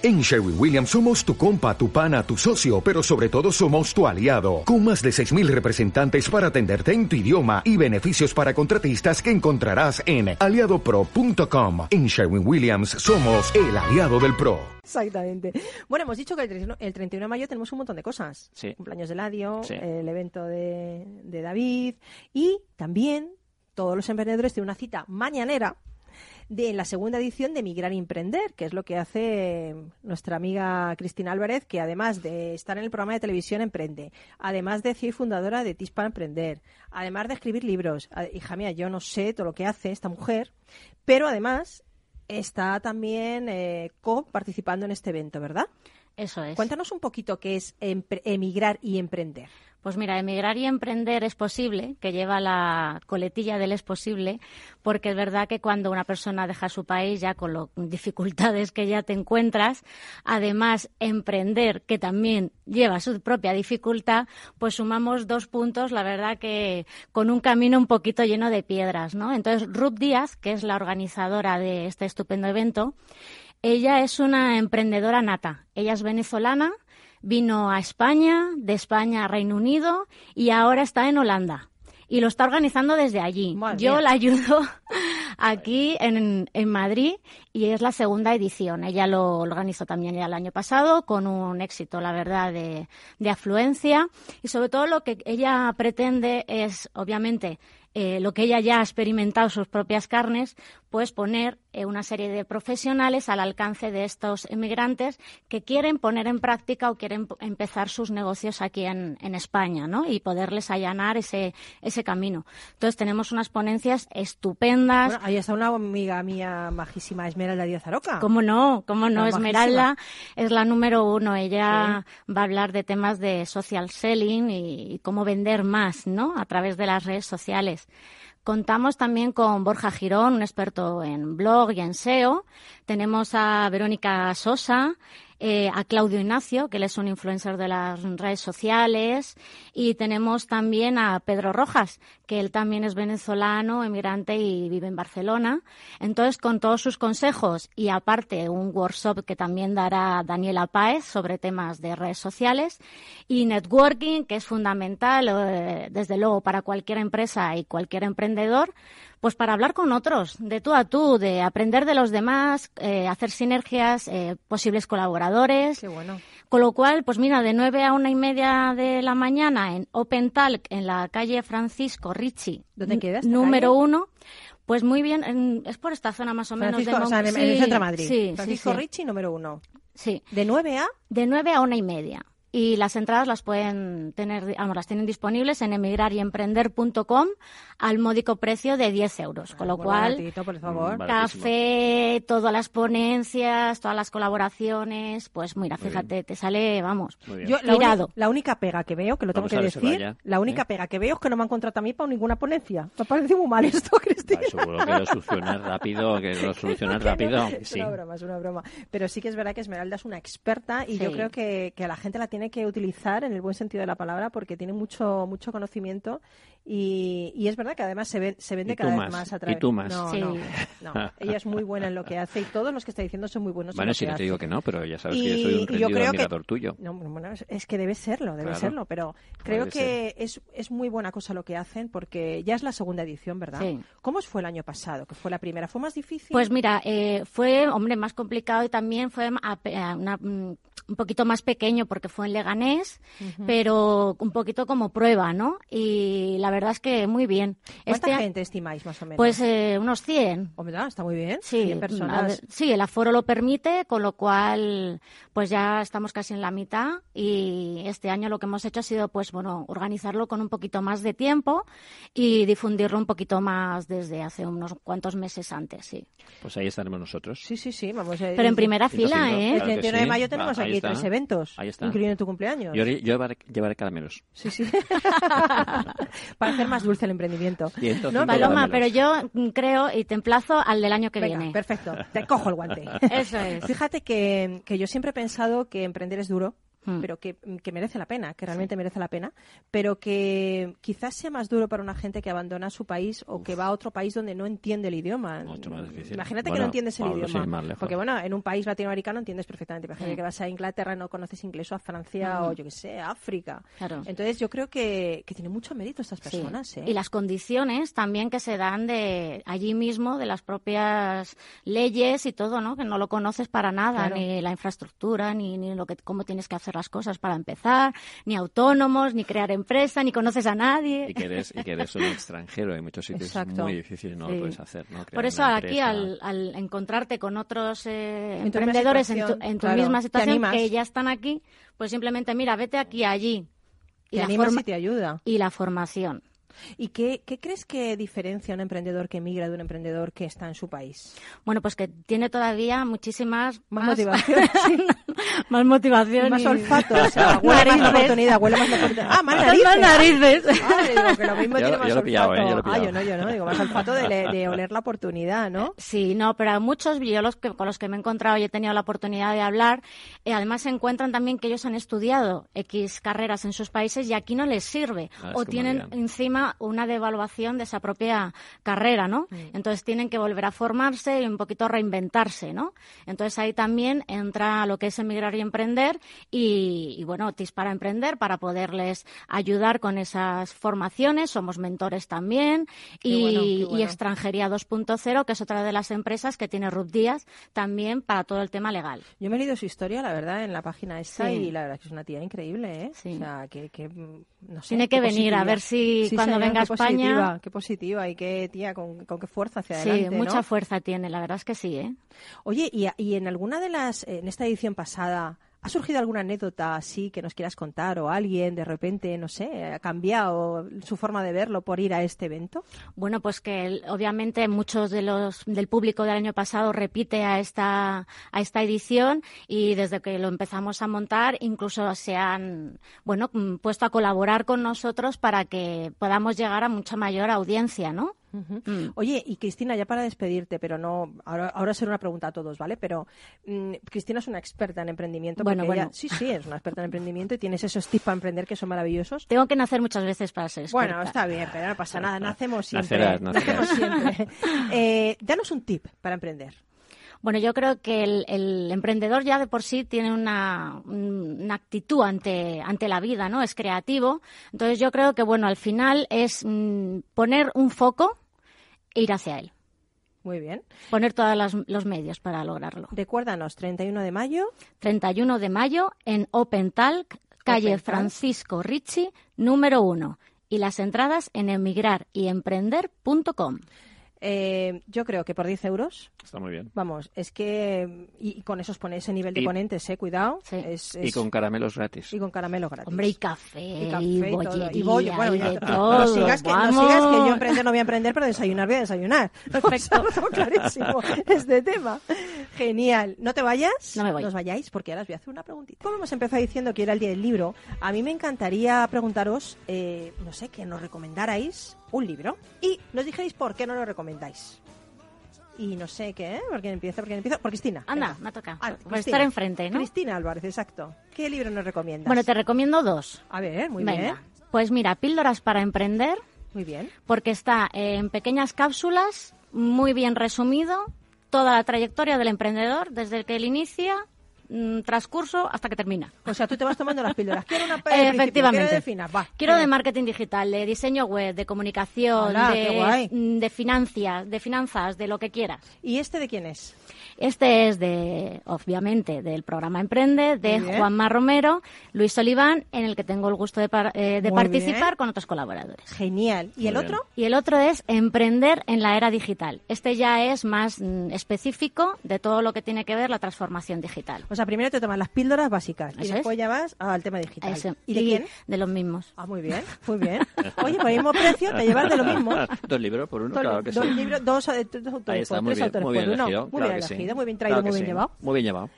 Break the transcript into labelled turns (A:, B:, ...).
A: En Sherwin Williams somos tu compa, tu pana, tu socio, pero sobre todo somos tu aliado, con más de 6.000 representantes para atenderte en tu idioma y beneficios para contratistas que encontrarás en aliadopro.com. En Sherwin Williams somos el aliado del PRO.
B: Exactamente. Bueno, hemos dicho que el 31 el 31 de mayo tenemos un montón de cosas.
C: Sí.
B: Cumpleaños de Ladio,
C: Sí.
B: el evento de, de David y también todos los emprendedores tienen una cita mañanera de la segunda edición de Migrar y Emprender, que es lo que hace nuestra amiga Cristina Álvarez, que además de estar en el programa de televisión Emprende, además de ser fundadora de TIS para Emprender, además de escribir libros, hija mía, yo no sé todo lo que hace esta mujer, pero además está también eh, co-participando en este evento, ¿verdad?
D: Eso es.
B: Cuéntanos un poquito qué es emigrar y emprender.
D: Pues mira, emigrar y emprender es posible, que lleva la coletilla del es posible, porque es verdad que cuando una persona deja su país ya con las dificultades que ya te encuentras, además emprender, que también lleva su propia dificultad, pues sumamos dos puntos, la verdad que con un camino un poquito lleno de piedras, ¿no? Entonces, Ruth Díaz, que es la organizadora de este estupendo evento, ella es una emprendedora nata. Ella es venezolana, vino a España, de España a Reino Unido y ahora está en Holanda. Y lo está organizando desde allí.
B: Madre
D: Yo
B: mía.
D: la ayudo aquí en, en Madrid y es la segunda edición. Ella lo organizó también ya el año pasado con un éxito, la verdad, de, de afluencia. Y sobre todo lo que ella pretende es, obviamente, eh, lo que ella ya ha experimentado sus propias carnes, pues poner eh, una serie de profesionales al alcance de estos emigrantes que quieren poner en práctica o quieren empezar sus negocios aquí en, en España, ¿no? Y poderles allanar ese, ese camino. Entonces tenemos unas ponencias estupendas.
B: Bueno, ahí está una amiga mía majísima, Esmeralda Díaz Aroca.
D: ¿Cómo no? ¿Cómo no? Esmeralda es la número uno. Ella va a hablar de temas de social selling y, y cómo vender más, ¿no? A través de las redes sociales. Contamos también con Borja Girón, un experto en blog y en SEO. Tenemos a Verónica Sosa, eh, a Claudio Ignacio, que él es un influencer de las redes sociales. Y tenemos también a Pedro Rojas, que él también es venezolano, emigrante y vive en Barcelona. Entonces, con todos sus consejos y aparte un workshop que también dará Daniela Páez sobre temas de redes sociales y networking, que es fundamental, eh, desde luego, para cualquier empresa y cualquier emprendedor, pues para hablar con otros, de tú a tú, de aprender de los demás, eh, hacer sinergias, eh, posibles colaboradores.
B: Qué bueno.
D: Con lo cual, pues mira, de 9 a una y media de la mañana en Open Talk, en la calle Francisco Ricci,
B: ¿Dónde
D: n-
B: queda esta
D: número
B: calle?
D: uno, pues muy bien, en- es por esta zona más o menos
B: Francisco,
D: de
B: o sea, en, el centro de Madrid.
D: Sí,
B: Francisco
D: sí.
B: Ricci, número uno.
D: Sí,
B: De 9 a...
D: de 9 a una y media. Y las entradas las pueden tener, vamos, las tienen disponibles en emigrarymprender.com al módico precio de 10 euros. Con lo
B: Muy
D: cual,
B: baratito, por favor.
C: Mm,
D: café, todas las ponencias, todas las colaboraciones, pues mira,
C: Muy
D: fíjate, te sale, vamos.
B: Yo, la,
D: Tirado.
B: la única pega que veo, que lo tengo
C: Vamos
B: que decir, la única
C: ¿eh?
B: pega que veo es que no me han contratado a mí para ninguna ponencia. Me parece muy mal esto, Cristina.
C: Seguro que lo solucionas rápido, que lo solucionas rápido.
B: Es
C: Sí.
B: una broma, es una broma. Pero sí que es verdad que Esmeralda es una experta y yo
D: Sí.
B: creo que, que la gente la tiene que utilizar en el buen sentido de la palabra porque tiene mucho mucho conocimiento y, y es verdad que además se, ve- se vende
C: Y
B: cada vez
C: más,
B: más a
C: y
B: través.
C: tú más.
B: No,
D: Sí.
B: no, no. Ella es muy buena en lo que hace y todos los que está diciendo son muy buenos en
C: Bueno,
B: lo
C: si
B: que
C: no te
B: hace.
C: digo que no, pero ya sabes
B: Y-
C: que yo soy un
B: y yo
C: rendido
B: creo que-
C: admirador tuyo.
B: No, bueno, es- es que debe serlo, debe
C: Claro.
B: serlo, pero creo que es, es muy buena cosa lo que hacen porque ya es la segunda edición, ¿verdad?
D: Sí.
B: ¿Cómo fue el año pasado? ¿Que fue la primera? ¿Fue más difícil?
D: Pues mira, eh, fue, hombre, más complicado y también fue a pe- a una- mm, un poquito más pequeño porque fue en Leganés, pero un poquito como prueba, ¿no? Y la verdad es que muy bien.
B: ¿Cuánta
D: Este a-
B: gente estimáis más o menos?
D: Pues eh, unos 100.
B: Hombre, está muy bien.
D: Sí,
B: 100
D: a
B: personas.
D: ver, sí, el aforo lo permite, con lo cual pues ya estamos casi en la mitad y este año lo que hemos hecho ha sido pues bueno, organizarlo con un poquito más de tiempo y difundirlo un poquito más desde hace unos cuantos meses antes, sí.
C: Pues ahí estaremos nosotros.
B: Sí, sí, sí, vamos. eh,
D: Pero en primera fila, ¿eh?
B: El
C: claro que
B: 31 de mayo tenemos
C: Ah, está.
B: tres eventos,
C: Ahí está.
B: incluyendo tu cumpleaños.
C: Yo, yo llevaré, llevaré caramelos.
B: Sí, sí. Para hacer más dulce el emprendimiento. No,
D: Paloma,
C: caramelos.
D: pero yo creo y te emplazo al del año que
B: Venga,
D: viene.
B: perfecto. Te cojo el guante.
D: Eso es.
B: Fíjate que, que yo siempre he pensado que emprender es duro Mm. pero que, que, merece la pena, que realmente merece la pena, pero que quizás sea más duro para una gente que abandona su país o que va a otro país donde no entiende el idioma.
C: Mucho más difícil.
B: Imagínate que no entiendes el idioma. Porque bueno, en un país latinoamericano entiendes perfectamente. Imagínate que vas a Inglaterra y no conoces inglés o a Francia o yo que sé, África. Entonces yo creo que, que tiene mucho mérito estas personas. ¿eh?
D: Y las condiciones también que se dan de allí mismo, de las propias leyes y todo, ¿no? Que no lo conoces para nada, ni la infraestructura, ni, ni lo que cómo tienes que hacer las cosas para empezar, ni autónomos, ni crear empresa, ni conoces a nadie.
C: Y que eres, y que eres un extranjero, en muchos sitios es muy difícil, no lo puedes hacer. ¿no?
D: Por eso aquí, al, al, encontrarte con otros eh, emprendedores en tu, en tu misma situación, que ya están aquí, pues simplemente mira, vete aquí, allí.
B: Y la forma, y te ayuda.
D: Y la formación.
B: ¿Y qué, qué, crees que diferencia a un emprendedor que emigra de un emprendedor que está en su país?
D: Bueno, pues que tiene todavía muchísimas
B: más, motivación,
D: más motivación,
B: más olfato, o sea, huele más la oportunidad, huele más la oportunidad. Ah, más narices.
D: Más narices.
B: Ah, digo, que lo mismo
C: yo,
B: tiene más
C: yo
B: olfato.
C: Pillado, eh, yo lo
B: ah, yo no, yo no, digo, más olfato de, de, oler la oportunidad, ¿no?
D: Sí, no, pero a muchos, yo los que, con los que me he encontrado y he tenido la oportunidad de hablar, eh, además se encuentran también que ellos han estudiado X carreras en sus países y aquí no les sirve. Ah, o tienen encima una devaluación de esa propia carrera, ¿no? Entonces tienen que volver a formarse y un poquito reinventarse, ¿no? Entonces ahí también entra lo que es emigrar y emprender y, bueno, TIS para emprender, para poderles ayudar con esas formaciones. Somos mentores también y, Extranjería 2.0, que es otra de las empresas que tiene Ruth Díaz también para todo el tema legal.
B: Yo me he leído su historia, la verdad, en la página esta y la verdad que es una tía increíble, ¿eh? O sea, que, no sé,
D: Tiene que venir a ver si cuando venga a España
B: qué positiva y qué tía, con, qué fuerza hacia adelante.
D: Sí, mucha fuerza tiene, la verdad es que sí, ¿eh?
B: Oye, y, y en alguna de las, en esta edición pasada, ¿Ha surgido alguna anécdota así que nos quieras contar o alguien de repente, no sé, ha cambiado su forma de verlo por ir a este evento?
D: Bueno, pues que obviamente muchos de los del público del año pasado repite a esta a esta edición y desde que lo empezamos a montar incluso se han bueno mm, puesto a colaborar con nosotros para que podamos llegar a mucha mayor audiencia, ¿no?
B: Mm. Oye, y Cristina, ya para despedirte, pero no, ahora, ahora será una pregunta a todos, ¿vale? Pero mm, Cristina es una experta en emprendimiento.
D: Bueno, bueno.
B: sí, sí, es una experta en emprendimiento y tienes esos tips para emprender que son maravillosos.
D: Tengo que nacer muchas veces para ser experta.
B: Bueno, está bien, pero no pasa nada, nacemos siempre. Nacemos siempre. Eh, danos un tip para emprender.
D: Bueno, yo creo que el, emprendedor ya de por sí tiene una, una, actitud ante, ante la vida, ¿no? Es creativo. Entonces yo creo que, bueno, al final es mm, poner un foco e ir hacia él.
B: Muy bien.
D: Poner todos los medios para lograrlo.
B: Recuérdanos, 31 de mayo.
D: 31 de mayo en Open Talk, calle Francisco Ricci, número 1. Y las entradas en emigraryemprender.com.
B: Eh, yo creo que por 10 euros.
C: Está muy bien.
B: Vamos, es que. Y, con eso os pone ese nivel de ponentes, ¿eh? Cuidado.
C: Y con caramelos gratis.
B: Y con caramelos gratis.
D: Hombre, y café. Y, café, y,
B: y, bollo. Bueno,
D: y de todo.
B: No sigas, que, no sigas que yo emprender no voy a emprender, pero desayunar voy a desayunar.
D: Perfecto.
B: clarísimo este tema. Genial. No te vayas.
D: No me voy.
B: No os vayáis, porque ahora os voy a hacer una preguntita. Como hemos empezado diciendo que era el día del libro, a mí me encantaría preguntaros, eh, no sé, que nos recomendarais un libro y nos dijerais por qué no lo recomendáis. Y no sé qué, ¿eh? ¿Por quién empieza? ¿Por quién empieza? Por Cristina.
D: Anda, me toca. Ah, Por estar enfrente, ¿no?
B: Cristina Álvarez, exacto. ¿Qué libro nos recomiendas?
D: Bueno, te recomiendo dos.
B: A ver, muy bien.
D: Pues mira, Píldoras para emprender.
B: Muy bien.
D: Porque está en pequeñas cápsulas, muy bien resumido, toda la trayectoria del emprendedor, desde que él inicia Mm, transcurso hasta que termina.
B: O sea, tú te vas tomando las píldoras. Quiero una
D: Efectivamente.
B: de
D: quiero de marketing digital, de diseño web, de comunicación, de, mm, de finanzas, de finanzas, de lo que quieras.
B: ¿Y este de quién es?
D: Este es de, obviamente, del programa Emprende, de Juanma Romero, Luis Oliván, en el que tengo el gusto de, eh, participar con otros colaboradores.
B: Genial. ¿Y el otro?
D: Y el otro es Emprender en la era digital. Este ya es más mm, específico de todo lo que tiene que ver la transformación digital.
B: O sea, primero te tomas las píldoras básicas y después ya vas al tema digital. ¿Y de quién?
D: De los mismos.
B: Ah, muy bien, muy bien. Oye, por el mismo precio te llevas de lo mismo.
C: Dos libros por uno, claro que
B: dos
C: sí.
B: Libros, dos, eh, autores,
C: Ahí está, muy bien, muy bien elegido,
B: Muy bien elegido, muy bien traído, muy bien llevado.
C: Muy bien llevado.